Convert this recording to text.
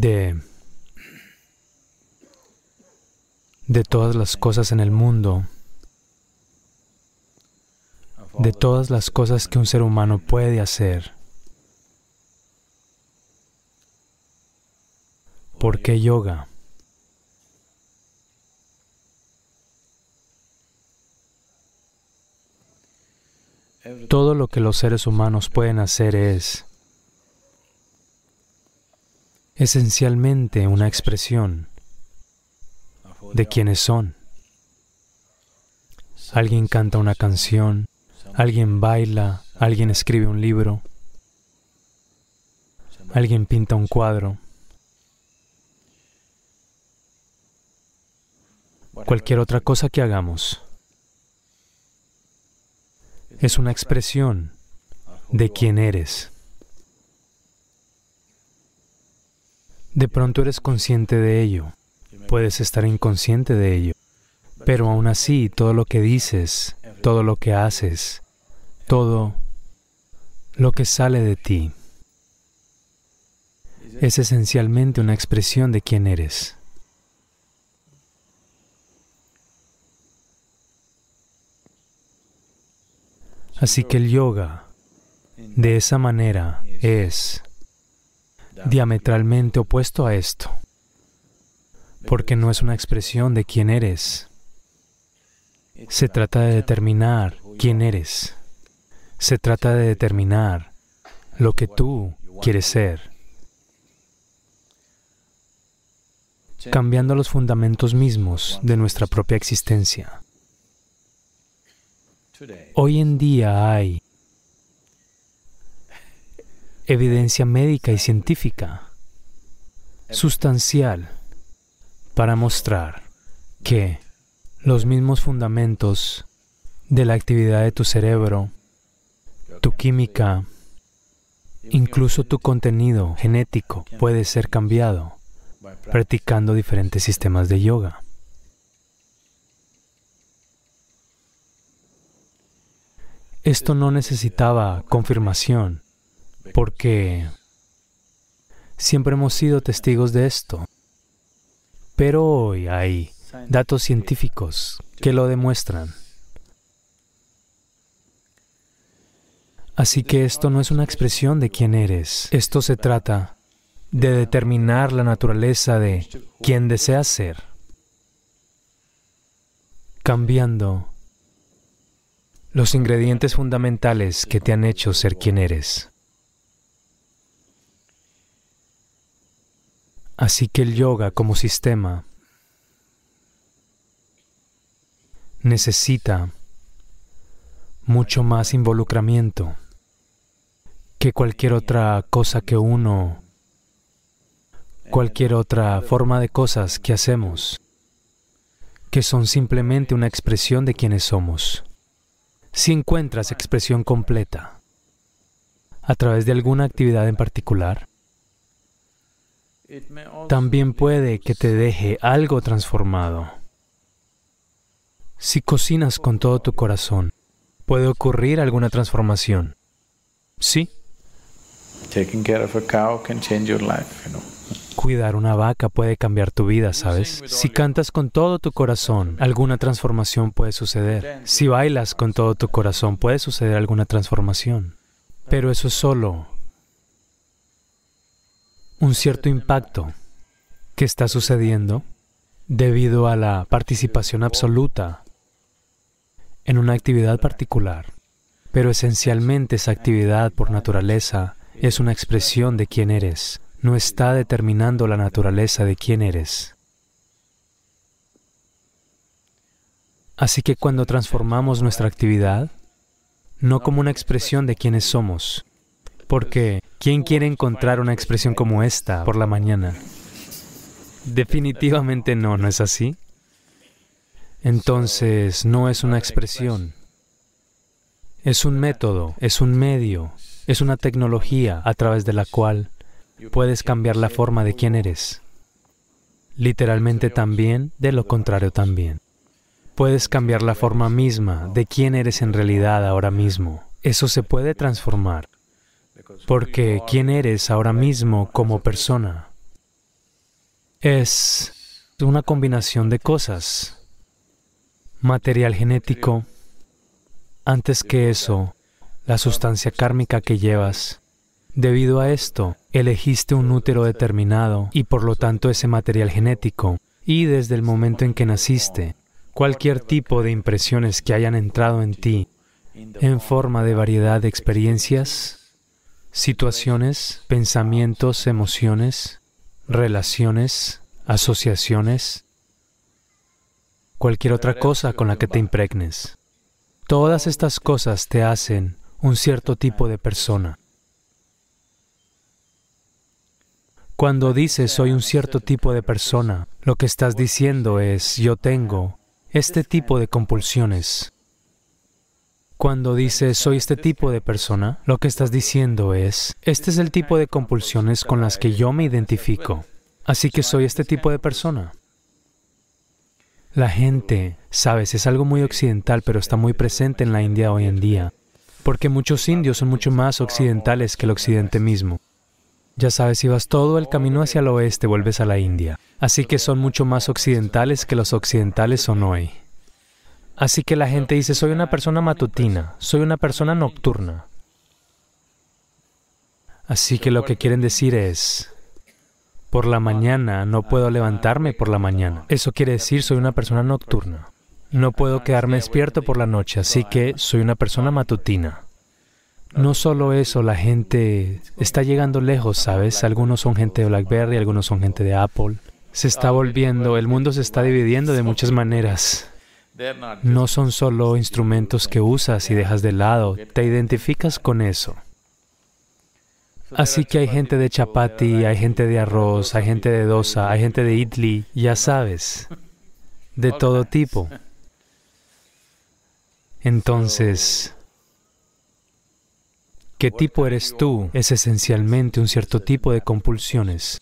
de, de todas las cosas en el mundo, de todas las cosas que un ser humano puede hacer. ¿Por qué yoga? Todo lo que los seres humanos pueden hacer es esencialmente una expresión de quienes son. Alguien canta una canción, alguien baila, alguien escribe un libro, alguien pinta un cuadro. Cualquier otra cosa que hagamos es una expresión de quién eres. De pronto eres consciente de ello, puedes estar inconsciente de ello, pero aún así todo lo que dices, todo lo que haces, todo lo que sale de ti es esencialmente una expresión de quién eres. Así que el yoga, de esa manera, es diametralmente opuesto a esto, porque no es una expresión de quién eres. Se trata de determinar quién eres. Se trata de determinar lo que tú quieres ser. cambiando los fundamentos mismos de nuestra propia existencia. Hoy en día hay evidencia médica y científica sustancial para mostrar que los mismos fundamentos de la actividad de tu cerebro, tu química, incluso tu contenido genético puede ser cambiado practicando diferentes sistemas de yoga. Esto no necesitaba confirmación, porque siempre hemos sido testigos de esto. Pero hoy hay datos científicos que lo demuestran. Así que esto no es una expresión de quién eres. Esto se trata de determinar la naturaleza de quien deseas ser, cambiando los ingredientes fundamentales que te han hecho ser quien eres. Así que el yoga como sistema necesita mucho más involucramiento que cualquier otra cosa que uno, cualquier otra forma de cosas que hacemos, que son simplemente una expresión de quienes somos. Si encuentras expresión completa a través de alguna actividad en particular, también puede que te deje algo transformado. Si cocinas con todo tu corazón, puede ocurrir alguna transformación. ¿Sí? Cuidar una vaca puede cambiar tu vida, ¿sabes? Si cantas con todo tu corazón, alguna transformación puede suceder. Si bailas con todo tu corazón, puede suceder alguna transformación. Pero eso es solo un cierto impacto que está sucediendo debido a la participación absoluta en una actividad particular. Pero esencialmente esa actividad por naturaleza es una expresión de quién eres, no está determinando la naturaleza de quién eres. Así que cuando transformamos nuestra actividad, no como una expresión de quiénes somos, porque ¿quién quiere encontrar una expresión como esta por la mañana? Definitivamente no, ¿no es así? Entonces, no es una expresión. Es un método, es un medio, es una tecnología a través de la cual puedes cambiar la forma de quién eres. Literalmente también, de lo contrario también. Puedes cambiar la forma misma de quién eres en realidad ahora mismo. Eso se puede transformar. Porque quién eres ahora mismo como persona es una combinación de cosas. Material genético, antes que eso, la sustancia kármica que llevas. Debido a esto, elegiste un útero determinado y por lo tanto ese material genético. Y desde el momento en que naciste, cualquier tipo de impresiones que hayan entrado en ti en forma de variedad de experiencias, situaciones, pensamientos, emociones, relaciones, asociaciones, cualquier otra cosa con la que te impregnes. Todas estas cosas te hacen un cierto tipo de persona. Cuando dices soy un cierto tipo de persona, lo que estás diciendo es yo tengo este tipo de compulsiones. Cuando dices soy este tipo de persona, lo que estás diciendo es este es el tipo de compulsiones con las que yo me identifico. Así que soy este tipo de persona. La gente, sabes, es algo muy occidental, pero está muy presente en la India hoy en día, porque muchos indios son mucho más occidentales que el occidente mismo. Ya sabes, si vas todo el camino hacia el oeste, vuelves a la India. Así que son mucho más occidentales que los occidentales son hoy. Así que la gente dice, soy una persona matutina, soy una persona nocturna. Así que lo que quieren decir es, por la mañana no puedo levantarme por la mañana. Eso quiere decir, soy una persona nocturna. No puedo quedarme despierto por la noche, así que soy una persona matutina. No solo eso, la gente está llegando lejos, ¿sabes? Algunos son gente de BlackBerry, algunos son gente de Apple. Se está volviendo, el mundo se está dividiendo de muchas maneras. No son solo instrumentos que usas y dejas de lado, te identificas con eso. Así que hay gente de chapati, hay gente de arroz, hay gente de dosa, hay gente de idli, ya sabes, de todo tipo. Entonces, ¿Qué tipo eres tú? Es esencialmente un cierto tipo de compulsiones.